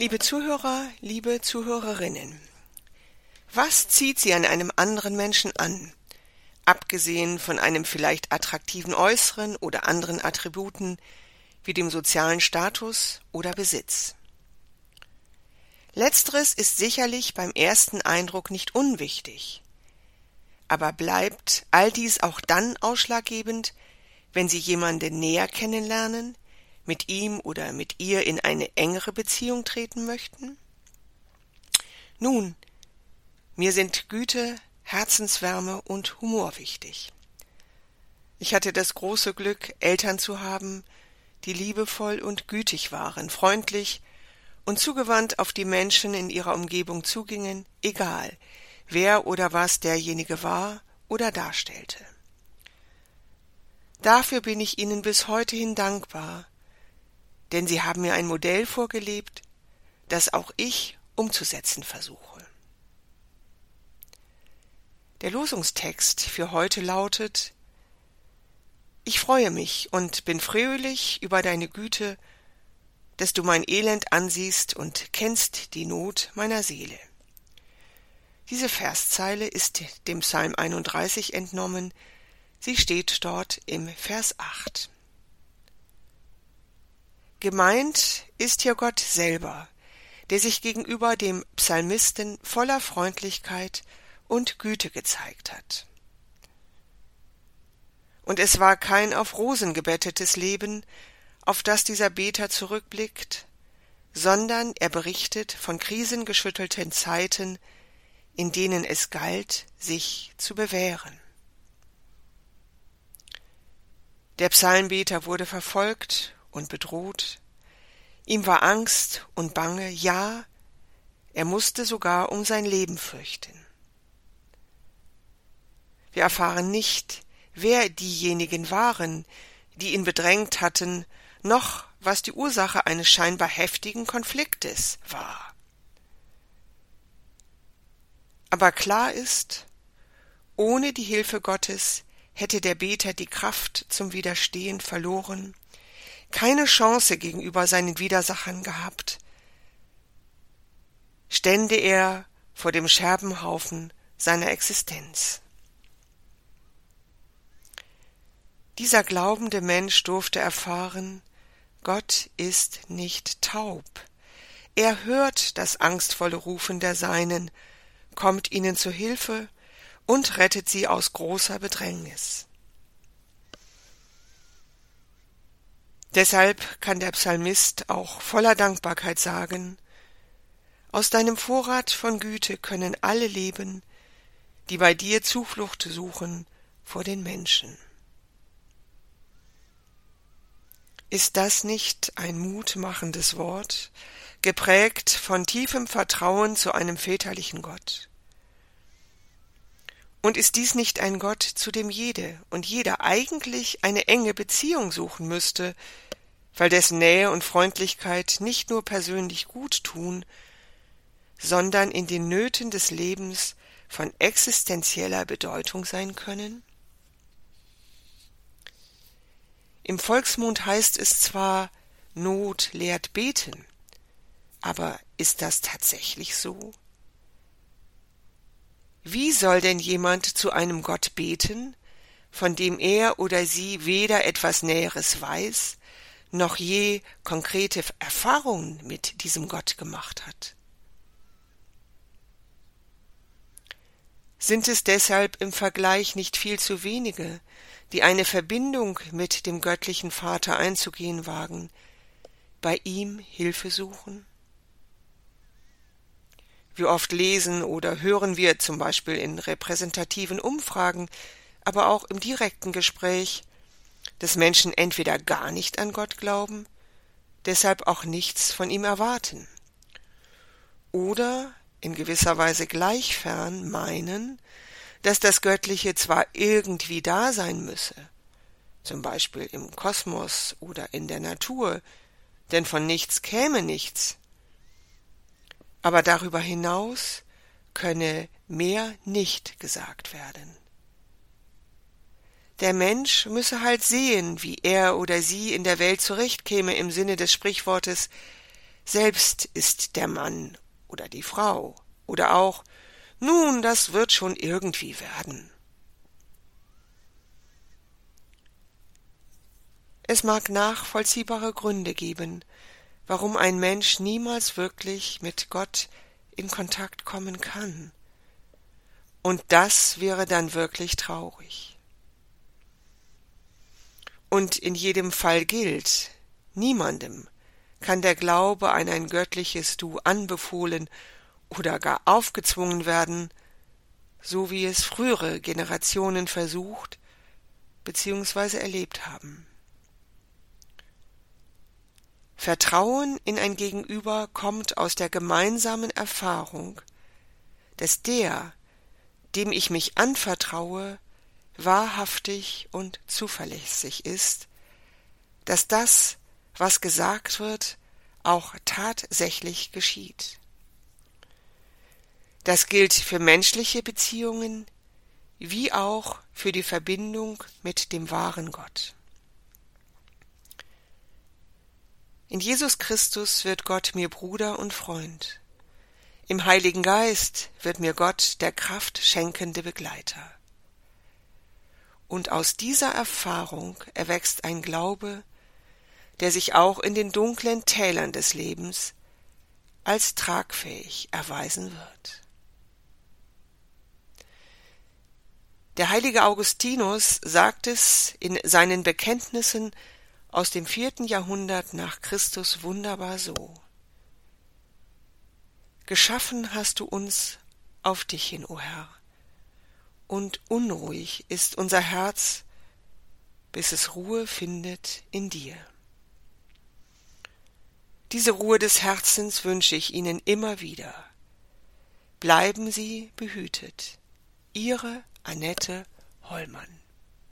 Liebe Zuhörer, liebe Zuhörerinnen, was zieht Sie an einem anderen Menschen an, abgesehen von einem vielleicht attraktiven Äußeren oder anderen Attributen wie dem sozialen Status oder Besitz? Letzteres ist sicherlich beim ersten Eindruck nicht unwichtig. Aber bleibt all dies auch dann ausschlaggebend, wenn Sie jemanden näher kennenlernen, mit ihm oder mit ihr in eine engere Beziehung treten möchten? Nun, mir sind Güte, Herzenswärme und Humor wichtig. Ich hatte das große Glück, Eltern zu haben, die liebevoll und gütig waren, freundlich und zugewandt auf die Menschen in ihrer Umgebung zugingen, egal wer oder was derjenige war oder darstellte. Dafür bin ich Ihnen bis heute hin dankbar, denn Sie haben mir ein Modell vorgelebt, das auch ich umzusetzen versuche. Der Losungstext für heute lautet Ich freue mich und bin fröhlich über deine Güte, dass du mein Elend ansiehst und kennst die Not meiner Seele. Diese Verszeile ist dem Psalm 31 entnommen, sie steht dort im Vers 8. Gemeint ist hier Gott selber, der sich gegenüber dem Psalmisten voller Freundlichkeit und Güte gezeigt hat. Und es war kein auf Rosen gebettetes Leben, auf das dieser Beter zurückblickt, sondern er berichtet von krisengeschüttelten Zeiten, in denen es galt, sich zu bewähren. Der Psalmbeter wurde verfolgt und bedroht, ihm war Angst und Bange, ja, er musste sogar um sein Leben fürchten. Wir erfahren nicht, wer diejenigen waren, die ihn bedrängt hatten, noch was die Ursache eines scheinbar heftigen Konfliktes war. Aber klar ist, ohne die Hilfe Gottes hätte der Beter die Kraft zum Widerstehen verloren, keine Chance gegenüber seinen Widersachern gehabt, stände er vor dem Scherbenhaufen seiner Existenz. Dieser glaubende Mensch durfte erfahren, Gott ist nicht taub. Er hört das angstvolle Rufen der Seinen, kommt ihnen zu Hilfe und rettet sie aus großer Bedrängnis. Deshalb kann der Psalmist auch voller Dankbarkeit sagen, aus deinem Vorrat von Güte können alle leben, die bei dir Zuflucht suchen vor den Menschen. Ist das nicht ein mutmachendes Wort, geprägt von tiefem Vertrauen zu einem väterlichen Gott? Und ist dies nicht ein Gott, zu dem jede und jeder eigentlich eine enge Beziehung suchen müsste, weil dessen Nähe und Freundlichkeit nicht nur persönlich gut tun, sondern in den Nöten des Lebens von existenzieller Bedeutung sein können? Im Volksmund heißt es zwar Not lehrt beten, aber ist das tatsächlich so? Wie soll denn jemand zu einem Gott beten, von dem er oder sie weder etwas Näheres weiß, noch je konkrete Erfahrungen mit diesem Gott gemacht hat? Sind es deshalb im Vergleich nicht viel zu wenige, die eine Verbindung mit dem göttlichen Vater einzugehen wagen, bei ihm Hilfe suchen? Wie oft lesen oder hören wir zum Beispiel in repräsentativen Umfragen, aber auch im direkten Gespräch, dass Menschen entweder gar nicht an Gott glauben, deshalb auch nichts von ihm erwarten, oder in gewisser Weise gleich fern meinen, dass das Göttliche zwar irgendwie da sein müsse, zum Beispiel im Kosmos oder in der Natur, denn von nichts käme nichts, aber darüber hinaus könne mehr nicht gesagt werden. Der Mensch müsse halt sehen, wie er oder sie in der Welt zurechtkäme im Sinne des Sprichwortes selbst ist der Mann oder die Frau oder auch nun, das wird schon irgendwie werden. Es mag nachvollziehbare Gründe geben, warum ein Mensch niemals wirklich mit Gott in Kontakt kommen kann. Und das wäre dann wirklich traurig. Und in jedem Fall gilt, niemandem kann der Glaube an ein göttliches Du anbefohlen oder gar aufgezwungen werden, so wie es frühere Generationen versucht bzw. erlebt haben. Vertrauen in ein Gegenüber kommt aus der gemeinsamen Erfahrung, dass der, dem ich mich anvertraue, wahrhaftig und zuverlässig ist, dass das, was gesagt wird, auch tatsächlich geschieht. Das gilt für menschliche Beziehungen wie auch für die Verbindung mit dem wahren Gott. In Jesus Christus wird Gott mir Bruder und Freund. Im Heiligen Geist wird mir Gott der Kraft schenkende Begleiter. Und aus dieser Erfahrung erwächst ein Glaube, der sich auch in den dunklen Tälern des Lebens als tragfähig erweisen wird. Der heilige Augustinus sagt es in seinen Bekenntnissen aus dem vierten Jahrhundert nach Christus wunderbar so. Geschaffen hast du uns auf dich hin, o Herr, und unruhig ist unser Herz, bis es Ruhe findet in dir. Diese Ruhe des Herzens wünsche ich Ihnen immer wieder. Bleiben Sie behütet. Ihre Annette Hollmann